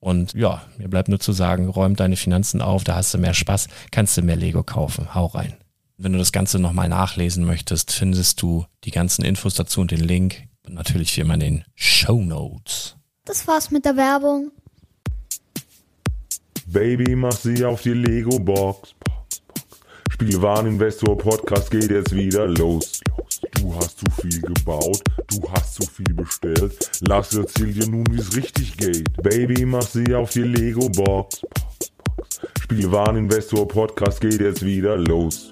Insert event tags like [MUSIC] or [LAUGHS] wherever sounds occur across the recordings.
Und ja, mir bleibt nur zu sagen, räum deine Finanzen auf, da hast du mehr Spaß, kannst du mehr Lego kaufen. Hau rein. Wenn du das Ganze nochmal nachlesen möchtest, findest du die ganzen Infos dazu und den Link. Und natürlich wie immer in den Show Notes. Das war's mit der Werbung. Baby, mach sie auf die Lego-Box. Spielwareninvestor Podcast geht jetzt wieder los. Du hast zu viel gebaut, du hast zu viel bestellt. Lass erzähl dir nun, wie's richtig geht. Baby, mach sie auf die Lego Box. Spielwareninvestor Podcast geht jetzt wieder los.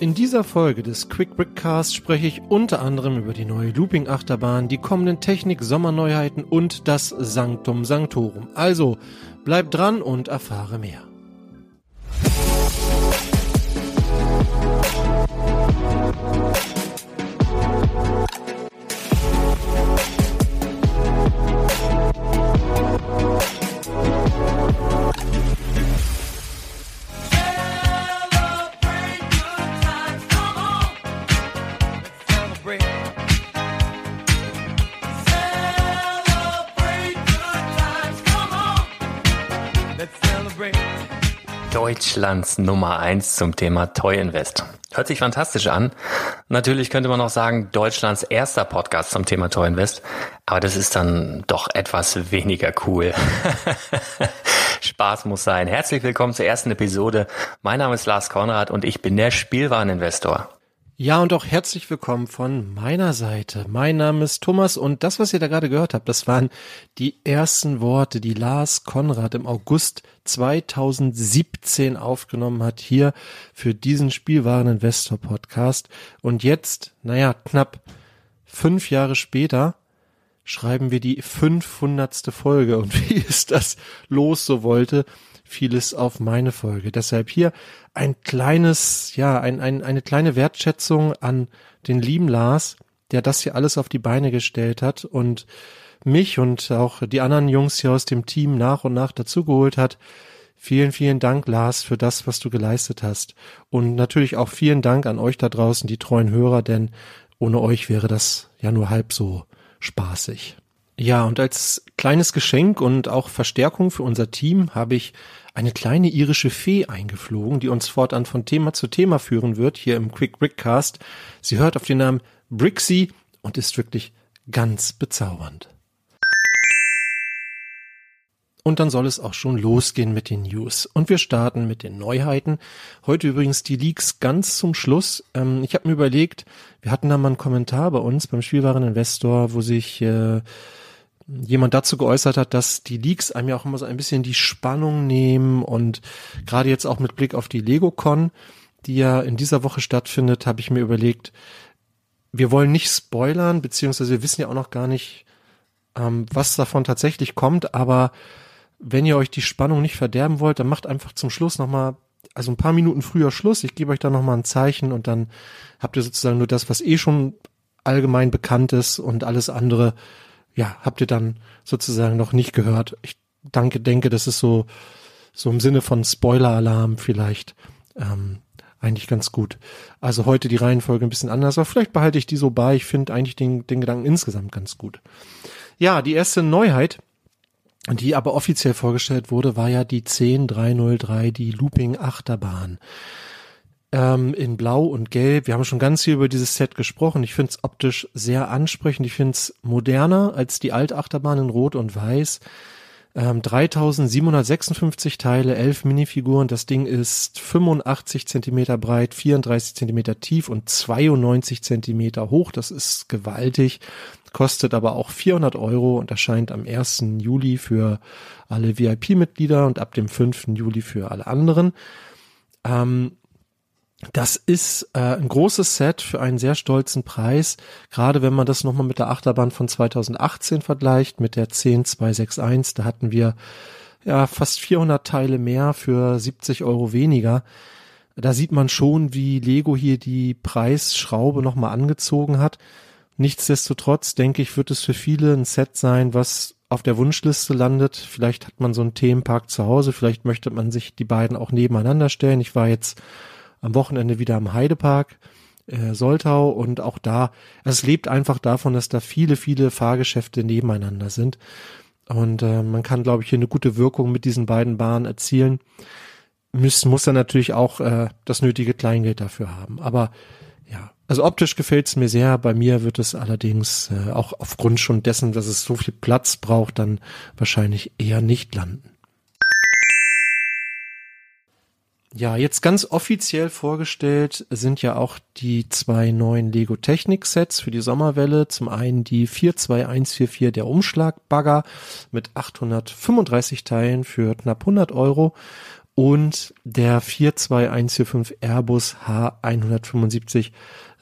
In dieser Folge des Quick Brickcast spreche ich unter anderem über die neue Looping Achterbahn, die kommenden Technik Sommerneuheiten und das Sanctum Sanctorum. Also, bleib dran und erfahre mehr. Deutschlands Nummer eins zum Thema Toy Invest. Hört sich fantastisch an. Natürlich könnte man auch sagen, Deutschlands erster Podcast zum Thema Toy Invest. Aber das ist dann doch etwas weniger cool. [LAUGHS] Spaß muss sein. Herzlich willkommen zur ersten Episode. Mein Name ist Lars Konrad und ich bin der Spielwareninvestor. Ja, und auch herzlich willkommen von meiner Seite. Mein Name ist Thomas und das, was ihr da gerade gehört habt, das waren die ersten Worte, die Lars Konrad im August 2017 aufgenommen hat, hier für diesen Spielwareninvestor Podcast. Und jetzt, naja, knapp fünf Jahre später, schreiben wir die 500. Folge. Und [LAUGHS] wie es das los so wollte, fiel es auf meine Folge. Deshalb hier ein kleines, ja, ein, ein, eine kleine Wertschätzung an den lieben Lars, der das hier alles auf die Beine gestellt hat und mich und auch die anderen Jungs hier aus dem Team nach und nach dazugeholt hat. Vielen, vielen Dank, Lars, für das, was du geleistet hast. Und natürlich auch vielen Dank an euch da draußen, die treuen Hörer, denn ohne euch wäre das ja nur halb so spaßig. Ja, und als kleines Geschenk und auch Verstärkung für unser Team habe ich eine kleine irische Fee eingeflogen, die uns fortan von Thema zu Thema führen wird, hier im Quick Brickcast. Sie hört auf den Namen Brixie und ist wirklich ganz bezaubernd. Und dann soll es auch schon losgehen mit den News. Und wir starten mit den Neuheiten. Heute übrigens die Leaks ganz zum Schluss. Ähm, ich habe mir überlegt, wir hatten da mal einen Kommentar bei uns beim Spielwareninvestor, wo sich äh, jemand dazu geäußert hat, dass die Leaks einem ja auch immer so ein bisschen die Spannung nehmen und gerade jetzt auch mit Blick auf die LegoCon, die ja in dieser Woche stattfindet, habe ich mir überlegt, wir wollen nicht spoilern, beziehungsweise wir wissen ja auch noch gar nicht, ähm, was davon tatsächlich kommt, aber wenn ihr euch die Spannung nicht verderben wollt, dann macht einfach zum Schluss nochmal, also ein paar Minuten früher Schluss. Ich gebe euch da nochmal ein Zeichen und dann habt ihr sozusagen nur das, was eh schon allgemein bekannt ist und alles andere, ja, habt ihr dann sozusagen noch nicht gehört. Ich danke, denke, das ist so, so im Sinne von Spoiler-Alarm vielleicht, ähm, eigentlich ganz gut. Also heute die Reihenfolge ein bisschen anders, aber vielleicht behalte ich die so bei. Ich finde eigentlich den, den Gedanken insgesamt ganz gut. Ja, die erste Neuheit die aber offiziell vorgestellt wurde, war ja die 10303, die Looping Achterbahn. Ähm, in Blau und Gelb. Wir haben schon ganz viel über dieses Set gesprochen. Ich finde es optisch sehr ansprechend. Ich finde es moderner als die Altachterbahn in Rot und Weiß. Ähm, 3756 Teile, 11 Minifiguren. Das Ding ist 85 Zentimeter breit, 34 Zentimeter tief und 92 Zentimeter hoch. Das ist gewaltig kostet aber auch 400 Euro und erscheint am 1. Juli für alle VIP-Mitglieder und ab dem 5. Juli für alle anderen. Ähm, das ist äh, ein großes Set für einen sehr stolzen Preis, gerade wenn man das nochmal mit der Achterbahn von 2018 vergleicht, mit der 10261, da hatten wir ja fast 400 Teile mehr für 70 Euro weniger. Da sieht man schon, wie Lego hier die Preisschraube nochmal angezogen hat. Nichtsdestotrotz denke ich, wird es für viele ein Set sein, was auf der Wunschliste landet. Vielleicht hat man so einen Themenpark zu Hause, vielleicht möchte man sich die beiden auch nebeneinander stellen. Ich war jetzt am Wochenende wieder am Heidepark äh, Soltau und auch da, es lebt einfach davon, dass da viele, viele Fahrgeschäfte nebeneinander sind. Und äh, man kann, glaube ich, hier eine gute Wirkung mit diesen beiden Bahnen erzielen. Muss, muss dann natürlich auch äh, das nötige Kleingeld dafür haben. Aber ja, also optisch gefällt es mir sehr. Bei mir wird es allerdings äh, auch aufgrund schon dessen, dass es so viel Platz braucht, dann wahrscheinlich eher nicht landen. Ja, jetzt ganz offiziell vorgestellt sind ja auch die zwei neuen Lego Technik Sets für die Sommerwelle. Zum einen die 42144 der Umschlagbagger mit 835 Teilen für knapp 100 Euro und der 42145 Airbus H175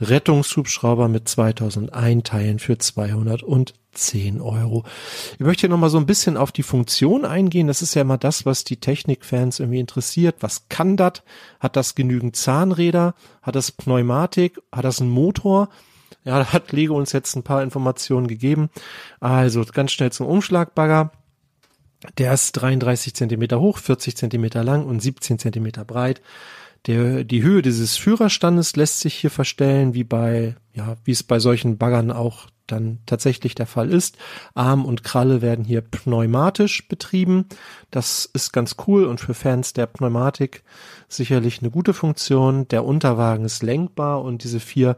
Rettungshubschrauber mit 2001 Teilen für 210 Euro. Ich möchte hier nochmal so ein bisschen auf die Funktion eingehen. Das ist ja immer das, was die Technikfans irgendwie interessiert. Was kann das? Hat das genügend Zahnräder? Hat das Pneumatik? Hat das einen Motor? Ja, da hat Lego uns jetzt ein paar Informationen gegeben. Also ganz schnell zum Umschlagbagger. Der ist 33 Zentimeter hoch, 40 Zentimeter lang und 17 Zentimeter breit. Der, die Höhe dieses Führerstandes lässt sich hier verstellen, wie bei, ja, wie es bei solchen Baggern auch dann tatsächlich der Fall ist. Arm und Kralle werden hier pneumatisch betrieben. Das ist ganz cool und für Fans der Pneumatik sicherlich eine gute Funktion. Der Unterwagen ist lenkbar und diese vier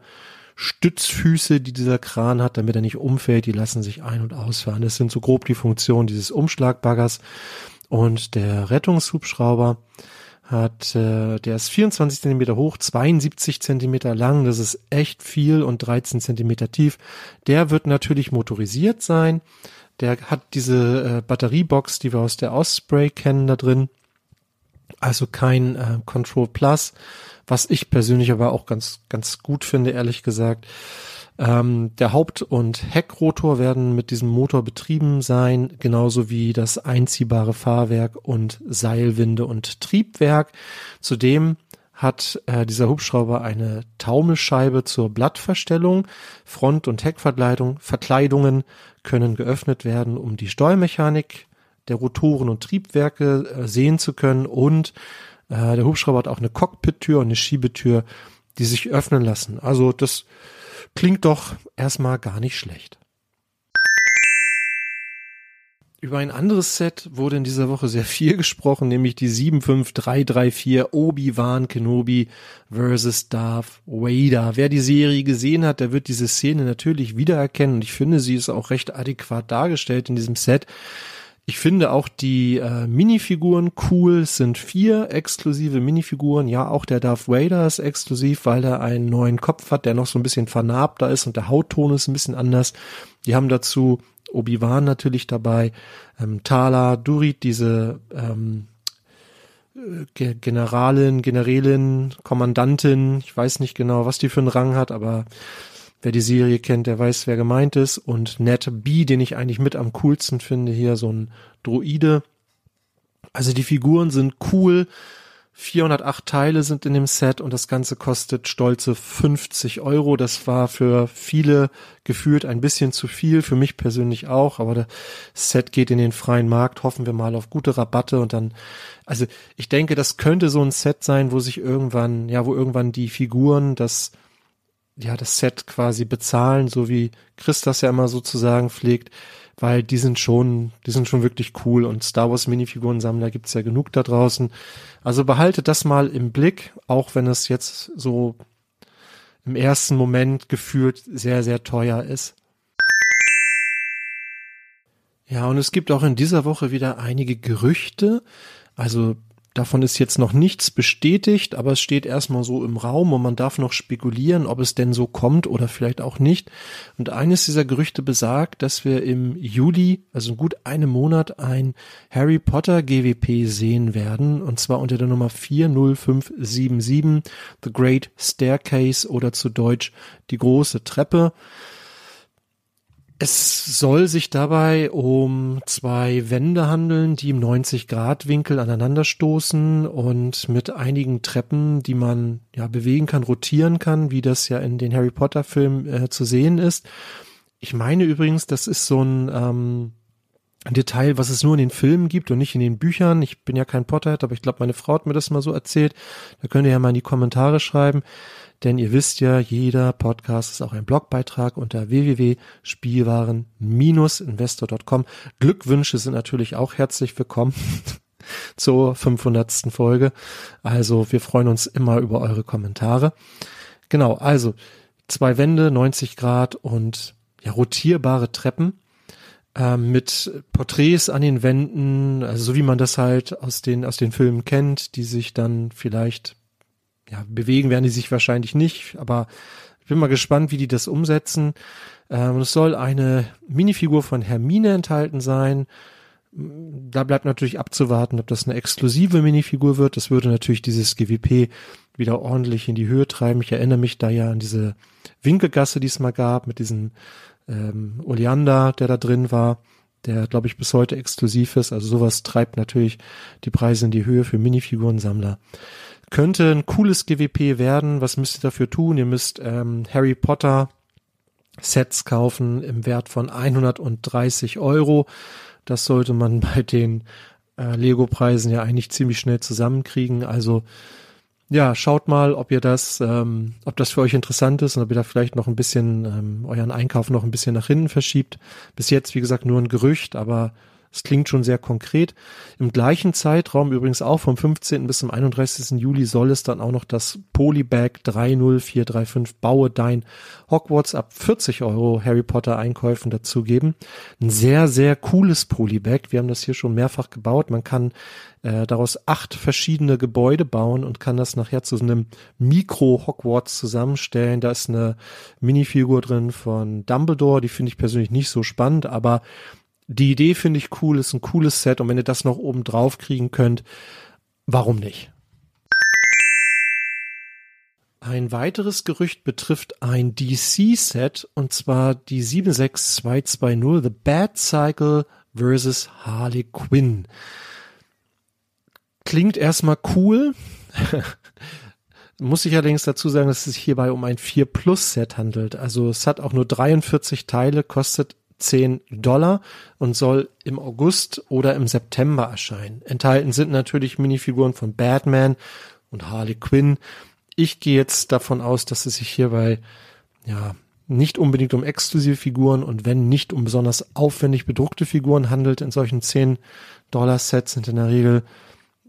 Stützfüße, die dieser Kran hat, damit er nicht umfällt, die lassen sich ein- und ausfahren. Das sind so grob die Funktionen dieses Umschlagbaggers. Und der Rettungshubschrauber hat, äh, der ist 24 Zentimeter hoch, 72 Zentimeter lang, das ist echt viel und 13 Zentimeter tief. Der wird natürlich motorisiert sein. Der hat diese äh, Batteriebox, die wir aus der Osprey kennen, da drin. Also kein äh, Control Plus, was ich persönlich aber auch ganz, ganz gut finde, ehrlich gesagt. Ähm, der Haupt- und Heckrotor werden mit diesem Motor betrieben sein, genauso wie das einziehbare Fahrwerk und Seilwinde und Triebwerk. Zudem hat äh, dieser Hubschrauber eine Taumelscheibe zur Blattverstellung. Front- und Heckverkleidung, Verkleidungen können geöffnet werden, um die Steuermechanik der Rotoren und Triebwerke äh, sehen zu können. Und äh, der Hubschrauber hat auch eine Cockpit-Tür und eine Schiebetür, die sich öffnen lassen. Also das klingt doch erstmal gar nicht schlecht. Über ein anderes Set wurde in dieser Woche sehr viel gesprochen, nämlich die 75334 Obi-Wan Kenobi versus Darth Vader. Wer die Serie gesehen hat, der wird diese Szene natürlich wiedererkennen und ich finde, sie ist auch recht adäquat dargestellt in diesem Set. Ich finde auch die äh, Minifiguren cool. Es sind vier exklusive Minifiguren. Ja, auch der Darth Vader ist exklusiv, weil er einen neuen Kopf hat, der noch so ein bisschen vernarbter ist und der Hautton ist ein bisschen anders. Die haben dazu Obi-Wan natürlich dabei, ähm, Tala, Durit, diese ähm, äh, Generalin, Generälin, Kommandantin, ich weiß nicht genau, was die für einen Rang hat, aber Wer die Serie kennt, der weiß, wer gemeint ist. Und Ned B, den ich eigentlich mit am coolsten finde, hier so ein Droide. Also die Figuren sind cool. 408 Teile sind in dem Set und das Ganze kostet stolze 50 Euro. Das war für viele gefühlt ein bisschen zu viel, für mich persönlich auch, aber das Set geht in den freien Markt. Hoffen wir mal auf gute Rabatte und dann, also ich denke, das könnte so ein Set sein, wo sich irgendwann, ja, wo irgendwann die Figuren, das ja, das Set quasi bezahlen, so wie Chris das ja immer sozusagen pflegt, weil die sind schon, die sind schon wirklich cool und Star Wars Minifiguren-Sammler gibt's ja genug da draußen. Also behaltet das mal im Blick, auch wenn es jetzt so im ersten Moment gefühlt sehr, sehr teuer ist. Ja, und es gibt auch in dieser Woche wieder einige Gerüchte. Also Davon ist jetzt noch nichts bestätigt, aber es steht erstmal so im Raum und man darf noch spekulieren, ob es denn so kommt oder vielleicht auch nicht. Und eines dieser Gerüchte besagt, dass wir im Juli, also gut einem Monat, ein Harry Potter GWP sehen werden, und zwar unter der Nummer 40577, The Great Staircase oder zu Deutsch die große Treppe. Es soll sich dabei um zwei Wände handeln, die im 90-Grad-Winkel aneinanderstoßen und mit einigen Treppen, die man ja bewegen kann, rotieren kann, wie das ja in den Harry Potter-Filmen äh, zu sehen ist. Ich meine übrigens, das ist so ein ähm, Detail, was es nur in den Filmen gibt und nicht in den Büchern. Ich bin ja kein Potterhead, aber ich glaube, meine Frau hat mir das mal so erzählt. Da könnt ihr ja mal in die Kommentare schreiben. Denn ihr wisst ja, jeder Podcast ist auch ein Blogbeitrag unter www.spielwaren-investor.com. Glückwünsche sind natürlich auch herzlich willkommen [LAUGHS] zur 500. Folge. Also wir freuen uns immer über eure Kommentare. Genau, also zwei Wände, 90 Grad und ja, rotierbare Treppen ähm, mit Porträts an den Wänden, also so wie man das halt aus den aus den Filmen kennt, die sich dann vielleicht ja, bewegen werden die sich wahrscheinlich nicht, aber ich bin mal gespannt, wie die das umsetzen. Ähm, es soll eine Minifigur von Hermine enthalten sein. Da bleibt natürlich abzuwarten, ob das eine exklusive Minifigur wird. Das würde natürlich dieses GWP wieder ordentlich in die Höhe treiben. Ich erinnere mich da ja an diese Winkelgasse, die es mal gab, mit diesem ähm, Oleander, der da drin war, der, glaube ich, bis heute exklusiv ist. Also sowas treibt natürlich die Preise in die Höhe für Minifigurensammler. Könnte ein cooles GWP werden. Was müsst ihr dafür tun? Ihr müsst ähm, Harry Potter Sets kaufen im Wert von 130 Euro. Das sollte man [LAUGHS] bei den äh, Lego-Preisen ja eigentlich ziemlich schnell zusammenkriegen. Also ja, schaut mal, ob ihr das, ähm, ob das für euch interessant ist und ob ihr da vielleicht noch ein bisschen ähm, euren Einkauf noch ein bisschen nach hinten verschiebt. Bis jetzt, wie gesagt, nur ein Gerücht, aber das klingt schon sehr konkret. Im gleichen Zeitraum, übrigens auch vom 15. bis zum 31. Juli, soll es dann auch noch das Polybag 30435 Baue Dein Hogwarts ab 40 Euro Harry Potter Einkäufen dazu geben. Ein sehr, sehr cooles Polybag. Wir haben das hier schon mehrfach gebaut. Man kann äh, daraus acht verschiedene Gebäude bauen und kann das nachher zu so einem Mikro-Hogwarts zusammenstellen. Da ist eine Minifigur drin von Dumbledore, die finde ich persönlich nicht so spannend, aber die Idee finde ich cool, ist ein cooles Set und wenn ihr das noch oben drauf kriegen könnt, warum nicht? Ein weiteres Gerücht betrifft ein DC-Set und zwar die 76220 The Bad Cycle vs. Harley Quinn. Klingt erstmal cool. [LAUGHS] Muss ich allerdings dazu sagen, dass es sich hierbei um ein 4 Plus Set handelt. Also es hat auch nur 43 Teile, kostet 10 Dollar und soll im August oder im September erscheinen. Enthalten sind natürlich Minifiguren von Batman und Harley Quinn. Ich gehe jetzt davon aus, dass es sich hierbei ja nicht unbedingt um exklusive Figuren und wenn nicht um besonders aufwendig bedruckte Figuren handelt. In solchen 10 Dollar Sets sind in der Regel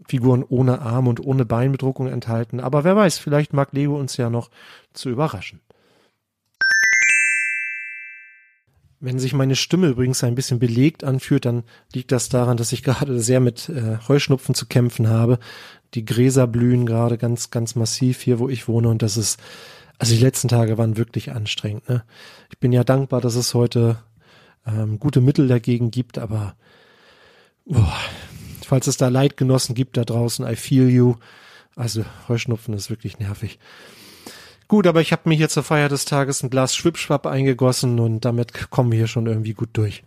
Figuren ohne Arm und ohne Beinbedruckung enthalten. Aber wer weiß, vielleicht mag Lego uns ja noch zu überraschen. Wenn sich meine Stimme übrigens ein bisschen belegt anfühlt, dann liegt das daran, dass ich gerade sehr mit äh, Heuschnupfen zu kämpfen habe. Die Gräser blühen gerade ganz, ganz massiv hier, wo ich wohne und das ist, also die letzten Tage waren wirklich anstrengend. Ne? Ich bin ja dankbar, dass es heute ähm, gute Mittel dagegen gibt, aber boah, falls es da Leidgenossen gibt da draußen, I feel you. Also Heuschnupfen ist wirklich nervig. Gut, aber ich habe mir hier zur Feier des Tages ein Glas Schwipschwapp eingegossen und damit kommen wir hier schon irgendwie gut durch.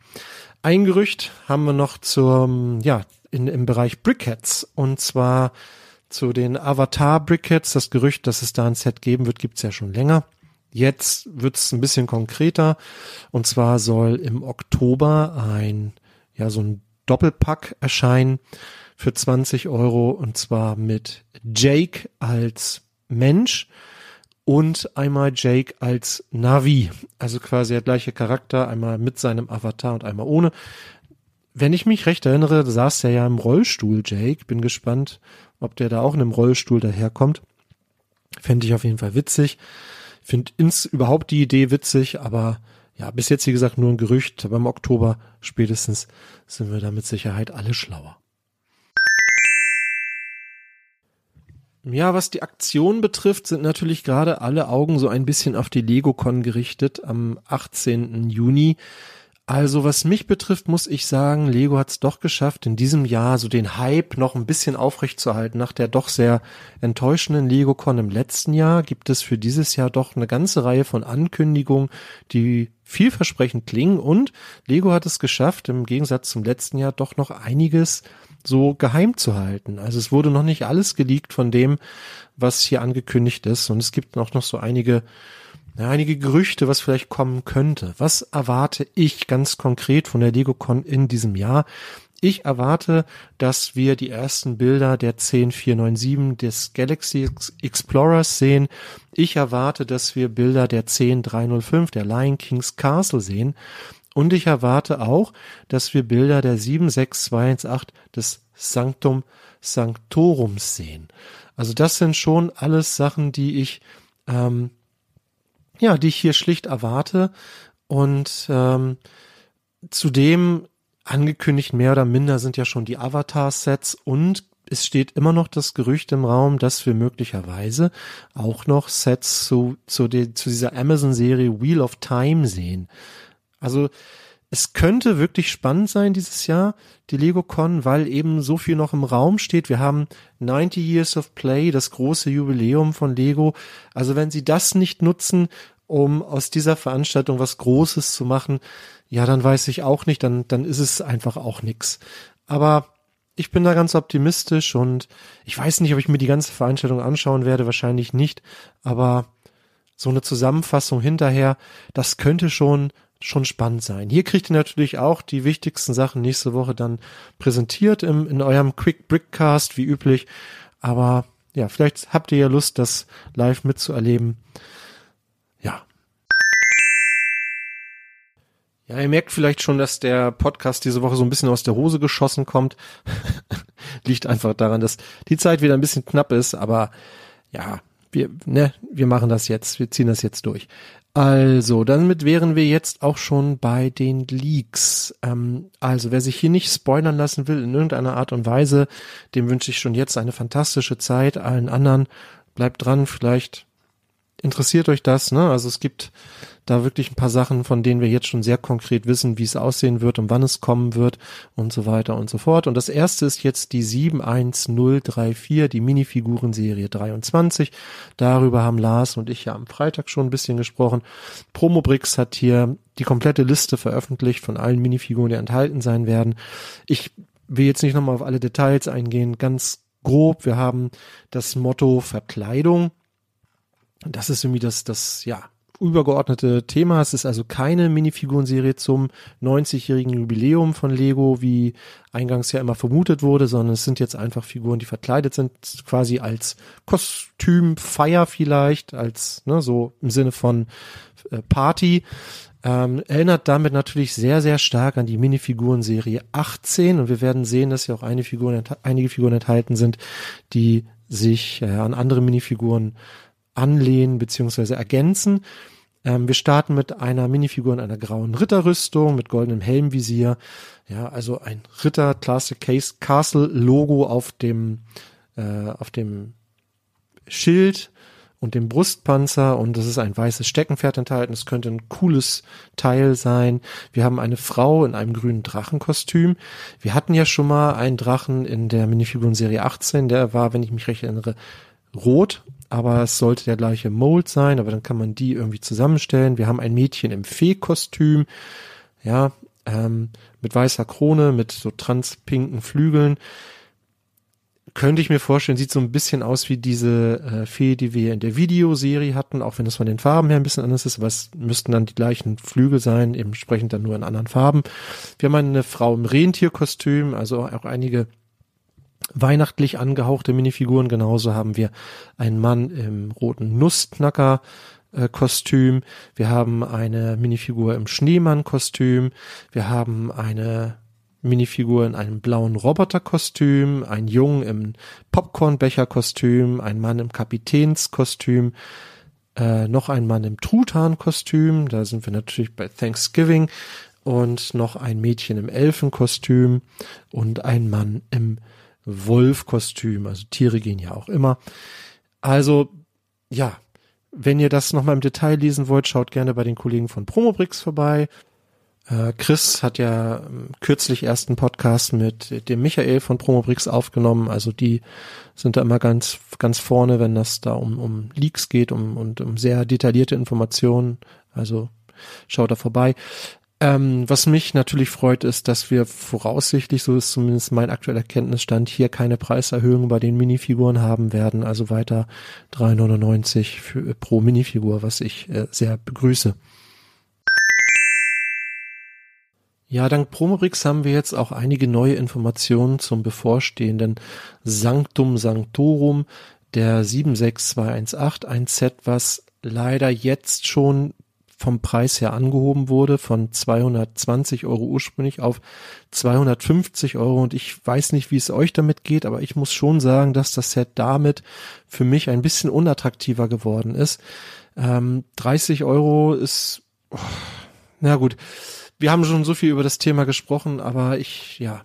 Ein Gerücht haben wir noch zum, ja, in, im Bereich Brickheads und zwar zu den Avatar Brickheads. Das Gerücht, dass es da ein Set geben wird, gibt's ja schon länger. Jetzt wird's ein bisschen konkreter und zwar soll im Oktober ein, ja, so ein Doppelpack erscheinen für 20 Euro und zwar mit Jake als Mensch und einmal Jake als Navi. Also quasi der gleiche Charakter, einmal mit seinem Avatar und einmal ohne. Wenn ich mich recht erinnere, saß der ja im Rollstuhl, Jake. Bin gespannt, ob der da auch in einem Rollstuhl daherkommt. Fände ich auf jeden Fall witzig. Finde ins überhaupt die Idee witzig, aber ja, bis jetzt, wie gesagt, nur ein Gerücht, aber im Oktober spätestens sind wir da mit Sicherheit alle schlauer. Ja, was die Aktion betrifft, sind natürlich gerade alle Augen so ein bisschen auf die LegoCon gerichtet am 18. Juni. Also was mich betrifft, muss ich sagen, Lego hat es doch geschafft, in diesem Jahr so den Hype noch ein bisschen aufrechtzuerhalten. Nach der doch sehr enttäuschenden LegoCon im letzten Jahr gibt es für dieses Jahr doch eine ganze Reihe von Ankündigungen, die vielversprechend klingen und Lego hat es geschafft, im Gegensatz zum letzten Jahr doch noch einiges so geheim zu halten. Also es wurde noch nicht alles geleakt von dem, was hier angekündigt ist und es gibt auch noch so einige ja, einige Gerüchte, was vielleicht kommen könnte. Was erwarte ich ganz konkret von der LegoCon in diesem Jahr? Ich erwarte, dass wir die ersten Bilder der 10497 des Galaxy Explorers sehen. Ich erwarte, dass wir Bilder der 10305 der Lion King's Castle sehen. Und ich erwarte auch, dass wir Bilder der 76218 des Sanctum Sanctorums sehen. Also das sind schon alles Sachen, die ich ähm, ja, die ich hier schlicht erwarte. Und ähm, zudem angekündigt mehr oder minder sind ja schon die Avatar-Sets und es steht immer noch das Gerücht im Raum, dass wir möglicherweise auch noch Sets zu, zu, die, zu dieser Amazon-Serie Wheel of Time sehen. Also es könnte wirklich spannend sein dieses Jahr, die LegoCon, weil eben so viel noch im Raum steht. Wir haben 90 Years of Play, das große Jubiläum von Lego. Also wenn sie das nicht nutzen, um aus dieser Veranstaltung was Großes zu machen, ja, dann weiß ich auch nicht, dann, dann ist es einfach auch nix. Aber ich bin da ganz optimistisch und ich weiß nicht, ob ich mir die ganze Veranstaltung anschauen werde, wahrscheinlich nicht, aber so eine Zusammenfassung hinterher, das könnte schon schon spannend sein. Hier kriegt ihr natürlich auch die wichtigsten Sachen nächste Woche dann präsentiert im, in eurem Quick Brickcast, wie üblich. Aber ja, vielleicht habt ihr ja Lust, das live mitzuerleben. Ja. Ja, ihr merkt vielleicht schon, dass der Podcast diese Woche so ein bisschen aus der Hose geschossen kommt. [LAUGHS] Liegt einfach daran, dass die Zeit wieder ein bisschen knapp ist, aber ja, wir, ne, wir machen das jetzt, wir ziehen das jetzt durch. Also, damit wären wir jetzt auch schon bei den Leaks. Ähm, also, wer sich hier nicht spoilern lassen will in irgendeiner Art und Weise, dem wünsche ich schon jetzt eine fantastische Zeit. Allen anderen bleibt dran, vielleicht interessiert euch das, ne? Also es gibt da wirklich ein paar Sachen, von denen wir jetzt schon sehr konkret wissen, wie es aussehen wird und wann es kommen wird und so weiter und so fort. Und das erste ist jetzt die 71034, die Minifigurenserie 23. Darüber haben Lars und ich ja am Freitag schon ein bisschen gesprochen. Promobrix hat hier die komplette Liste veröffentlicht von allen Minifiguren, die enthalten sein werden. Ich will jetzt nicht nochmal auf alle Details eingehen, ganz grob. Wir haben das Motto Verkleidung. Das ist irgendwie das, das, ja, übergeordnete Thema. Es ist also keine Minifigurenserie zum 90-jährigen Jubiläum von Lego, wie eingangs ja immer vermutet wurde, sondern es sind jetzt einfach Figuren, die verkleidet sind, quasi als Kostümfeier vielleicht, als ne, so im Sinne von äh, Party. Ähm, erinnert damit natürlich sehr, sehr stark an die Minifiguren-Serie 18 und wir werden sehen, dass ja auch einige Figuren, einige Figuren enthalten sind, die sich äh, an andere Minifiguren anlehnen beziehungsweise ergänzen. Ähm, wir starten mit einer Minifigur in einer grauen Ritterrüstung mit goldenem Helmvisier. Ja, also ein Ritter Classic Case Castle Logo auf dem äh, auf dem Schild und dem Brustpanzer und es ist ein weißes Steckenpferd enthalten. Es könnte ein cooles Teil sein. Wir haben eine Frau in einem grünen Drachenkostüm. Wir hatten ja schon mal einen Drachen in der Minifiguren-Serie 18. Der war, wenn ich mich recht erinnere, rot aber es sollte der gleiche Mold sein, aber dann kann man die irgendwie zusammenstellen. Wir haben ein Mädchen im Fee-Kostüm, ja, ähm, mit weißer Krone, mit so transpinken Flügeln. Könnte ich mir vorstellen, sieht so ein bisschen aus wie diese äh, Fee, die wir in der Videoserie hatten, auch wenn es von den Farben her ein bisschen anders ist, aber es müssten dann die gleichen Flügel sein, entsprechend dann nur in anderen Farben. Wir haben eine Frau im Rentierkostüm, also auch einige weihnachtlich angehauchte Minifiguren. Genauso haben wir einen Mann im roten Nussknacker Kostüm. Wir haben eine Minifigur im Schneemann-Kostüm. Wir haben eine Minifigur in einem blauen Roboterkostüm, ein Jungen im Popcornbecher-Kostüm, ein Mann im Kapitänskostüm, äh, noch ein Mann im Truthahn-Kostüm, da sind wir natürlich bei Thanksgiving, und noch ein Mädchen im Elfenkostüm und ein Mann im Wolfkostüm. Also Tiere gehen ja auch immer. Also, ja, wenn ihr das nochmal im Detail lesen wollt, schaut gerne bei den Kollegen von Promobrix vorbei. Äh, Chris hat ja ähm, kürzlich erst einen Podcast mit dem Michael von Promobrix aufgenommen. Also die sind da immer ganz, ganz vorne, wenn das da um, um Leaks geht um, und um sehr detaillierte Informationen. Also schaut da vorbei. Ähm, was mich natürlich freut, ist, dass wir voraussichtlich, so ist zumindest mein aktueller Kenntnisstand, hier keine Preiserhöhung bei den Minifiguren haben werden. Also weiter 3,99 für, pro Minifigur, was ich äh, sehr begrüße. Ja, dank Promorix haben wir jetzt auch einige neue Informationen zum bevorstehenden Sanctum Sanctorum der 76218, ein Set, was leider jetzt schon vom Preis her angehoben wurde, von 220 Euro ursprünglich auf 250 Euro. Und ich weiß nicht, wie es euch damit geht, aber ich muss schon sagen, dass das Set damit für mich ein bisschen unattraktiver geworden ist. Ähm, 30 Euro ist, oh, na gut. Wir haben schon so viel über das Thema gesprochen, aber ich, ja,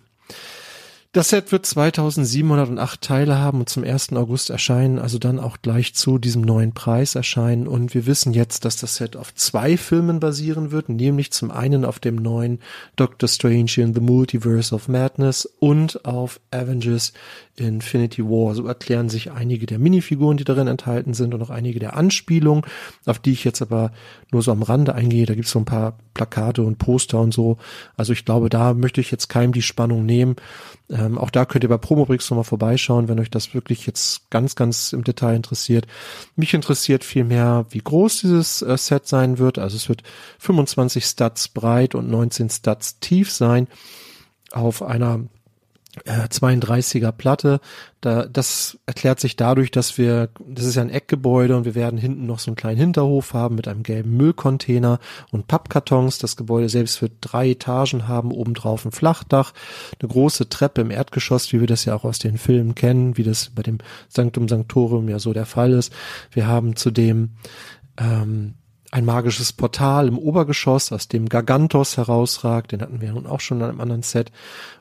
das Set wird 2708 Teile haben und zum 1. August erscheinen, also dann auch gleich zu diesem neuen Preis erscheinen. Und wir wissen jetzt, dass das Set auf zwei Filmen basieren wird, nämlich zum einen auf dem neuen Doctor Strange in the Multiverse of Madness und auf Avengers Infinity War. So erklären sich einige der Minifiguren, die darin enthalten sind und auch einige der Anspielungen, auf die ich jetzt aber nur so am Rande eingehe. Da gibt es so ein paar Plakate und Poster und so. Also ich glaube, da möchte ich jetzt keinem die Spannung nehmen. Ähm, auch da könnt ihr bei Promobrix nochmal vorbeischauen, wenn euch das wirklich jetzt ganz, ganz im Detail interessiert. Mich interessiert vielmehr, wie groß dieses äh, Set sein wird. Also es wird 25 Stats breit und 19 Stats tief sein auf einer 32er Platte. Da, das erklärt sich dadurch, dass wir, das ist ja ein Eckgebäude und wir werden hinten noch so einen kleinen Hinterhof haben mit einem gelben Müllcontainer und Pappkartons. Das Gebäude selbst wird drei Etagen haben, obendrauf ein Flachdach, eine große Treppe im Erdgeschoss, wie wir das ja auch aus den Filmen kennen, wie das bei dem Sanctum Sanctorum ja so der Fall ist. Wir haben zudem ähm, ein magisches Portal im Obergeschoss, aus dem Gargantos herausragt. Den hatten wir nun auch schon in einem anderen Set.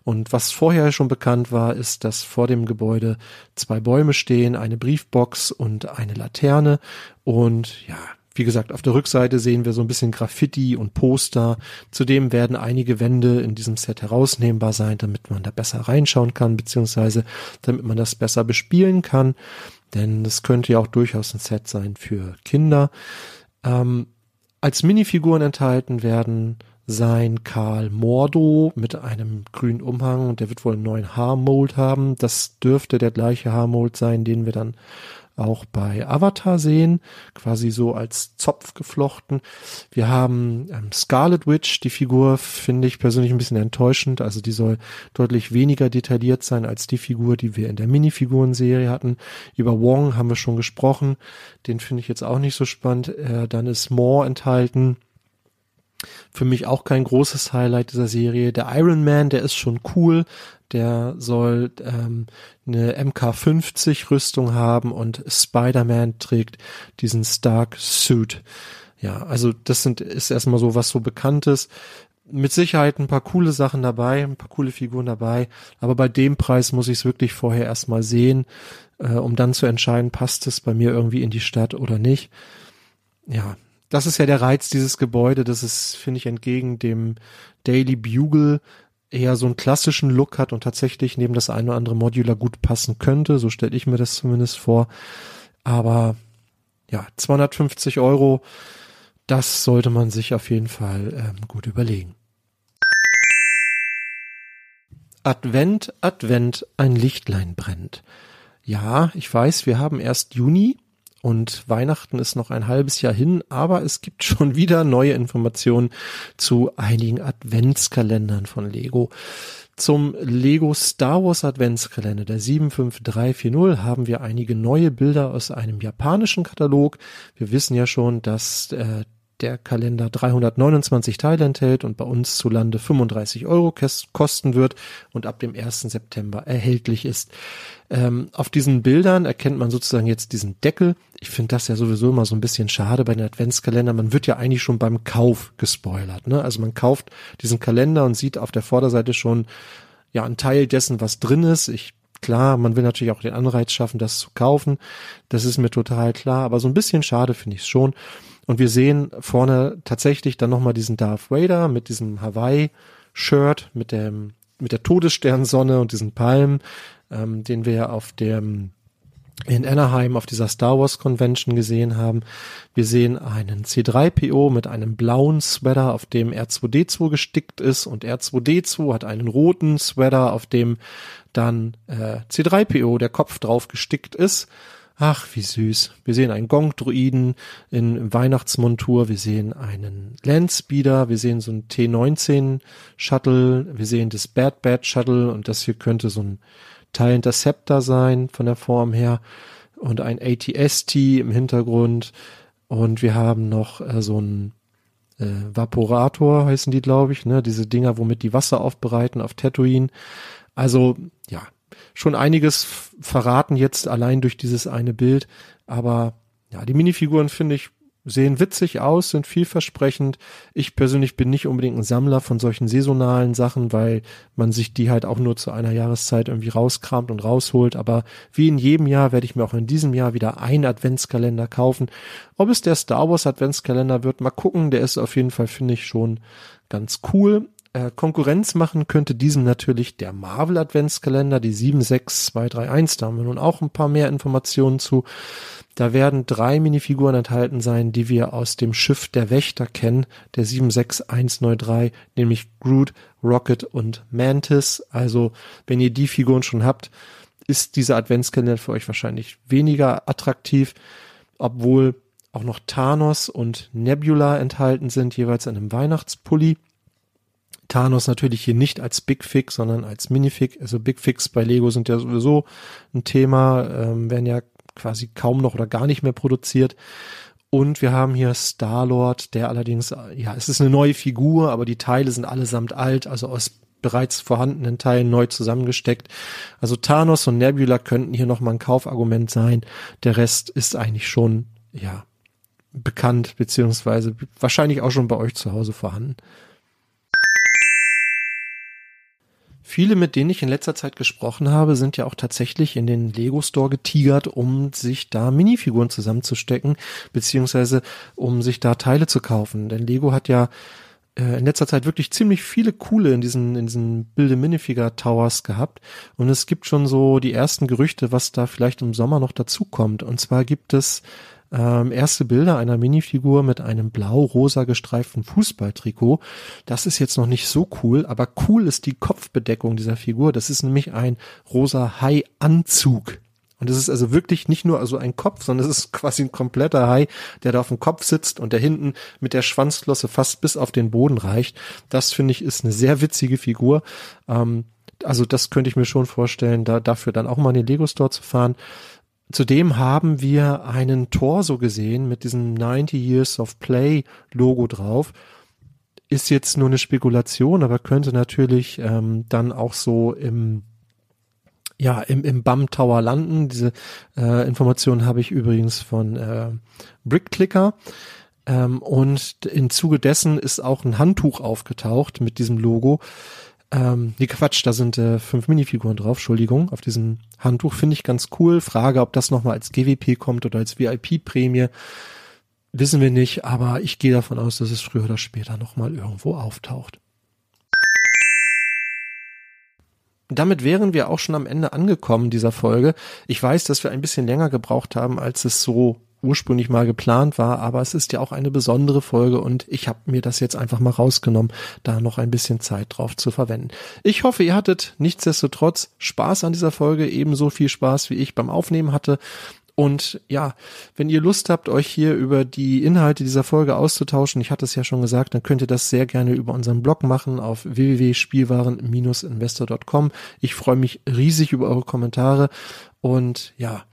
Und was vorher schon bekannt war, ist, dass vor dem Gebäude zwei Bäume stehen, eine Briefbox und eine Laterne. Und ja, wie gesagt, auf der Rückseite sehen wir so ein bisschen Graffiti und Poster. Zudem werden einige Wände in diesem Set herausnehmbar sein, damit man da besser reinschauen kann, beziehungsweise damit man das besser bespielen kann. Denn es könnte ja auch durchaus ein Set sein für Kinder. Ähm, als Minifiguren enthalten werden sein Karl Mordo mit einem grünen Umhang und der wird wohl einen neuen Haarmold haben. Das dürfte der gleiche Haarmold sein, den wir dann auch bei Avatar sehen, quasi so als Zopf geflochten. Wir haben ähm, Scarlet Witch, die Figur finde ich persönlich ein bisschen enttäuschend, also die soll deutlich weniger detailliert sein als die Figur, die wir in der Minifiguren-Serie hatten. Über Wong haben wir schon gesprochen, den finde ich jetzt auch nicht so spannend. Äh, dann ist More enthalten für mich auch kein großes Highlight dieser Serie. Der Iron Man, der ist schon cool. Der soll ähm, eine MK50 Rüstung haben und Spider-Man trägt diesen Stark Suit. Ja, also das sind ist erstmal so was so bekanntes. Mit Sicherheit ein paar coole Sachen dabei, ein paar coole Figuren dabei, aber bei dem Preis muss ich es wirklich vorher erstmal sehen, äh, um dann zu entscheiden, passt es bei mir irgendwie in die Stadt oder nicht. Ja, das ist ja der Reiz dieses Gebäude, das ist, finde ich, entgegen dem Daily Bugle eher so einen klassischen Look hat und tatsächlich neben das eine oder andere Modular gut passen könnte. So stelle ich mir das zumindest vor. Aber ja, 250 Euro, das sollte man sich auf jeden Fall ähm, gut überlegen. Advent, Advent, ein Lichtlein brennt. Ja, ich weiß, wir haben erst Juni, und Weihnachten ist noch ein halbes Jahr hin, aber es gibt [LAUGHS] schon wieder neue Informationen zu einigen Adventskalendern von Lego. Zum Lego Star Wars Adventskalender der 75340 haben wir einige neue Bilder aus einem japanischen Katalog. Wir wissen ja schon, dass äh, der Kalender 329 Teile enthält und bei uns zu Lande 35 Euro kosten wird und ab dem 1. September erhältlich ist. Ähm, auf diesen Bildern erkennt man sozusagen jetzt diesen Deckel. Ich finde das ja sowieso immer so ein bisschen schade bei den Adventskalendern. Man wird ja eigentlich schon beim Kauf gespoilert. Ne? Also man kauft diesen Kalender und sieht auf der Vorderseite schon ja einen Teil dessen, was drin ist. Ich Klar, man will natürlich auch den Anreiz schaffen, das zu kaufen. Das ist mir total klar. Aber so ein bisschen schade finde ich es schon. Und wir sehen vorne tatsächlich dann nochmal diesen Darth Vader mit diesem Hawaii-Shirt, mit dem, mit der Todessternsonne und diesen Palmen, ähm, den wir auf dem, in Anaheim auf dieser Star Wars Convention gesehen haben. Wir sehen einen C3PO mit einem blauen Sweater, auf dem R2D2 gestickt ist und R2D2 hat einen roten Sweater, auf dem dann äh, C3PO der Kopf drauf gestickt ist. Ach, wie süß. Wir sehen einen Gong-Druiden in Weihnachtsmontur, wir sehen einen Landspeeder, wir sehen so ein T19-Shuttle, wir sehen das Bad Bad Shuttle. Und das hier könnte so ein Teil Interceptor sein von der Form her. Und ein ATST im Hintergrund. Und wir haben noch äh, so ein äh, Vaporator heißen die, glaube ich, ne, diese Dinger, womit die Wasser aufbereiten auf Tatooine. Also ja, schon einiges verraten jetzt allein durch dieses eine Bild. Aber ja, die Minifiguren finde ich sehen witzig aus, sind vielversprechend. Ich persönlich bin nicht unbedingt ein Sammler von solchen saisonalen Sachen, weil man sich die halt auch nur zu einer Jahreszeit irgendwie rauskramt und rausholt. Aber wie in jedem Jahr werde ich mir auch in diesem Jahr wieder einen Adventskalender kaufen. Ob es der Star Wars Adventskalender wird, mal gucken. Der ist auf jeden Fall, finde ich, schon ganz cool. Äh, Konkurrenz machen könnte diesem natürlich der Marvel Adventskalender, die 76231. Da haben wir nun auch ein paar mehr Informationen zu. Da werden drei Minifiguren enthalten sein, die wir aus dem Schiff der Wächter kennen, der 76193, nämlich Groot, Rocket und Mantis. Also, wenn ihr die Figuren schon habt, ist dieser Adventskalender für euch wahrscheinlich weniger attraktiv, obwohl auch noch Thanos und Nebula enthalten sind, jeweils in einem Weihnachtspulli. Thanos natürlich hier nicht als Big Fix, sondern als Minifig. Also Big Fix bei Lego sind ja sowieso ein Thema, ähm, werden ja quasi kaum noch oder gar nicht mehr produziert. Und wir haben hier Star-Lord, der allerdings, ja, es ist eine neue Figur, aber die Teile sind allesamt alt, also aus bereits vorhandenen Teilen neu zusammengesteckt. Also Thanos und Nebula könnten hier nochmal ein Kaufargument sein. Der Rest ist eigentlich schon, ja, bekannt, beziehungsweise wahrscheinlich auch schon bei euch zu Hause vorhanden. Viele, mit denen ich in letzter Zeit gesprochen habe, sind ja auch tatsächlich in den Lego Store getigert, um sich da Minifiguren zusammenzustecken, beziehungsweise um sich da Teile zu kaufen. Denn Lego hat ja äh, in letzter Zeit wirklich ziemlich viele coole in diesen, in diesen Bilde Minifigure Towers gehabt. Und es gibt schon so die ersten Gerüchte, was da vielleicht im Sommer noch dazukommt. Und zwar gibt es ähm, erste Bilder einer Minifigur mit einem blau-rosa gestreiften Fußballtrikot. Das ist jetzt noch nicht so cool, aber cool ist die Kopfbedeckung dieser Figur. Das ist nämlich ein rosa Hai-Anzug. Und es ist also wirklich nicht nur also ein Kopf, sondern es ist quasi ein kompletter Hai, der da auf dem Kopf sitzt und der hinten mit der Schwanzflosse fast bis auf den Boden reicht. Das finde ich ist eine sehr witzige Figur. Ähm, also das könnte ich mir schon vorstellen, da dafür dann auch mal in den Lego Store zu fahren. Zudem haben wir einen Torso gesehen mit diesem 90 Years of Play Logo drauf. Ist jetzt nur eine Spekulation, aber könnte natürlich ähm, dann auch so im ja, im, im BAM Tower landen. Diese äh, Information habe ich übrigens von äh, Brickclicker. Ähm, und im Zuge dessen ist auch ein Handtuch aufgetaucht mit diesem Logo. Ähm, nee, Quatsch, da sind äh, fünf Minifiguren drauf, Entschuldigung, auf diesem Handtuch finde ich ganz cool. Frage, ob das nochmal als GWP kommt oder als VIP-Prämie, wissen wir nicht, aber ich gehe davon aus, dass es früher oder später nochmal irgendwo auftaucht. Damit wären wir auch schon am Ende angekommen dieser Folge. Ich weiß, dass wir ein bisschen länger gebraucht haben, als es so ursprünglich mal geplant war, aber es ist ja auch eine besondere Folge und ich habe mir das jetzt einfach mal rausgenommen, da noch ein bisschen Zeit drauf zu verwenden. Ich hoffe, ihr hattet nichtsdestotrotz Spaß an dieser Folge, ebenso viel Spaß wie ich beim Aufnehmen hatte. Und ja, wenn ihr Lust habt, euch hier über die Inhalte dieser Folge auszutauschen, ich hatte es ja schon gesagt, dann könnt ihr das sehr gerne über unseren Blog machen auf www.spielwaren-investor.com. Ich freue mich riesig über eure Kommentare und ja,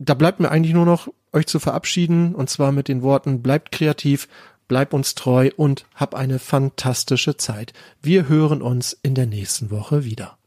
da bleibt mir eigentlich nur noch euch zu verabschieden und zwar mit den Worten bleibt kreativ, bleibt uns treu und hab eine fantastische Zeit. Wir hören uns in der nächsten Woche wieder.